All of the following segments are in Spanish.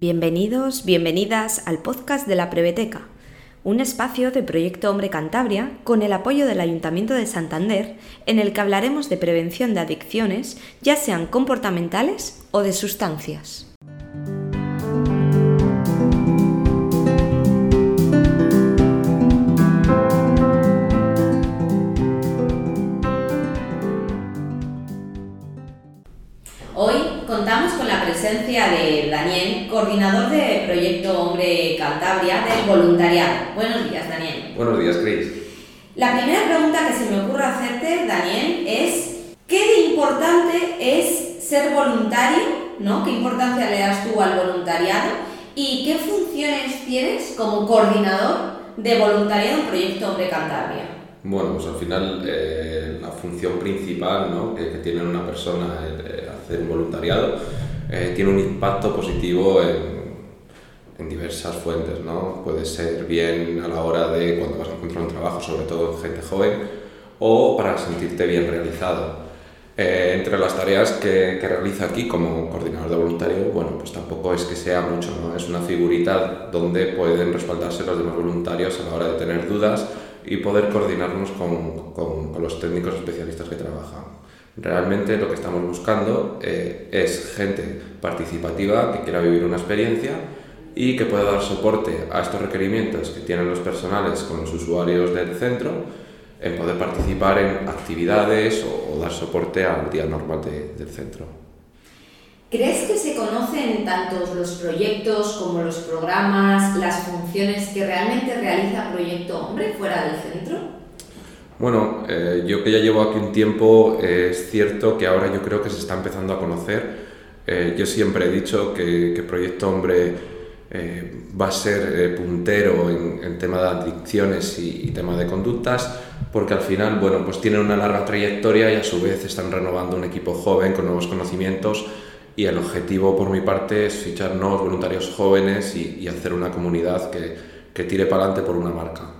Bienvenidos, bienvenidas al podcast de la Preveteca, un espacio de Proyecto Hombre Cantabria con el apoyo del Ayuntamiento de Santander en el que hablaremos de prevención de adicciones, ya sean comportamentales o de sustancias. Presencia de Daniel, coordinador de Proyecto Hombre Cantabria del voluntariado. Buenos días, Daniel. Buenos días, Cris. La primera pregunta que se me ocurre hacerte, Daniel, es ¿qué de importante es ser voluntario? ¿no? ¿Qué importancia le das tú al voluntariado? ¿Y qué funciones tienes como coordinador de voluntariado en Proyecto Hombre Cantabria? Bueno, pues al final eh, la función principal ¿no? que, tiene una persona es eh, hacer voluntariado eh, tiene un impacto positivo en, en, diversas fuentes, ¿no? Puede ser bien a la hora de cuando vas a encontrar un trabajo, sobre todo en gente joven, o para sentirte bien realizado. Eh, entre las tareas que, que realiza aquí como coordinador de voluntario, bueno, pues tampoco es que sea mucho, ¿no? Es una figurita donde pueden respaldarse los demás voluntarios a la hora de tener dudas y poder coordinarnos con, con, con los técnicos especialistas que trabajan. Realmente lo que estamos buscando eh, es gente participativa que quiera vivir una experiencia y que pueda dar soporte a estos requerimientos que tienen los personales con los usuarios del centro en poder participar en actividades o, dar soporte al día normal del centro. ¿Crees que se conocen tantos los proyectos como los programas, las funciones que realmente realiza Proyecto Hombre fuera del centro? Bueno, eh, yo que ya llevo aquí un tiempo, es cierto que ahora yo creo que se está empezando a conocer. Eh, yo siempre he dicho que, que Proyecto Hombre eh, va a ser puntero en, en, tema de adicciones y, y, tema de conductas, porque al final, bueno, pues tienen una larga trayectoria y a su vez están renovando un equipo joven con nuevos conocimientos y el objetivo por mi parte es fichar nuevos voluntarios jóvenes y, y hacer una comunidad que, que tire para adelante por una marca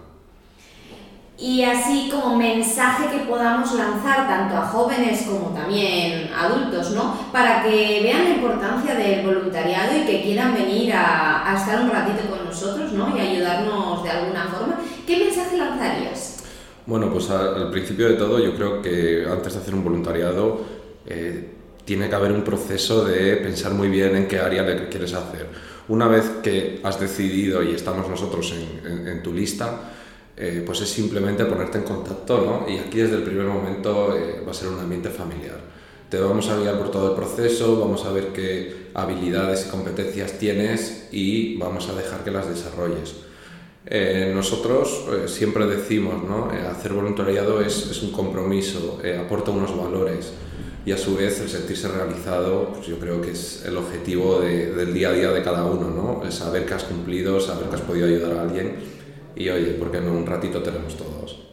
y así como mensaje que podamos lanzar tanto a jóvenes como también adultos, ¿no? Para que vean la importancia del voluntariado y que quieran venir a, estar un ratito con nosotros, ¿no? Y ayudarnos de alguna forma. ¿Qué mensaje lanzarías? Bueno, pues al, principio de todo yo creo que antes de hacer un voluntariado eh, tiene que haber un proceso de pensar muy bien en qué área le quieres hacer. Una vez que has decidido y estamos nosotros en, en tu lista, eh, pues es simplemente ponerte en contacto, ¿no? Y aquí desde el primer momento eh, va a ser un ambiente familiar. Te vamos a guiar por todo el proceso, vamos a ver qué habilidades y competencias tienes y vamos a dejar que las desarrolles. Eh, nosotros siempre decimos, ¿no? hacer voluntariado es, un compromiso, aporta unos valores y a su vez el sentirse realizado, pues yo creo que es el objetivo de, del día a día de cada uno, ¿no? saber que has cumplido, saber que has podido ayudar a alguien y oye, porque en un ratito tenemos todos.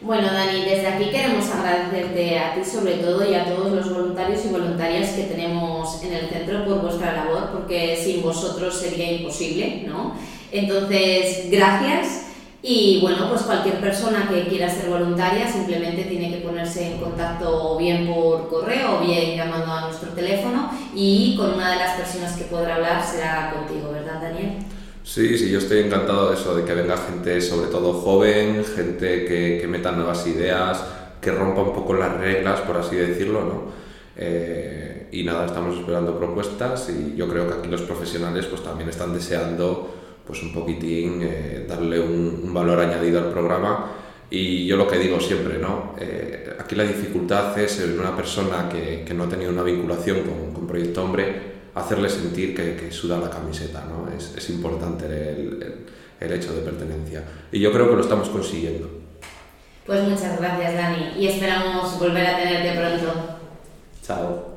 Bueno, Dani, desde aquí queremos agradecerte a ti sobre todo y a todos los voluntarios y voluntarias que tenemos en el centro por vuestra labor, porque sin vosotros sería imposible, ¿no? Entonces, gracias. Y bueno, pues cualquier persona que quiera ser voluntaria simplemente tiene que ponerse en contacto bien por correo o bien llamando a nuestro teléfono y con una de las personas que podrá hablar será contigo, ¿verdad, Daniel? Sí, sí, yo estoy encantado de eso, de que venga gente sobre todo joven, gente que, que meta nuevas ideas, que rompa un poco las reglas, por así decirlo, ¿no? Eh, y nada, estamos esperando propuestas y yo creo que aquí los profesionales pues también están deseando pues un poquitín eh, darle un, valor añadido al programa y yo lo que digo siempre, ¿no? Eh, aquí la dificultad es en una persona que, que no ha tenido una vinculación con, con Proyecto Hombre, hacerle sentir que, que suda la camiseta, ¿no? Es, es importante el, el, el, hecho de pertenencia. Y yo creo que lo estamos consiguiendo. Pues muchas gracias, Dani, y esperamos volver a tenerte pronto. Chao.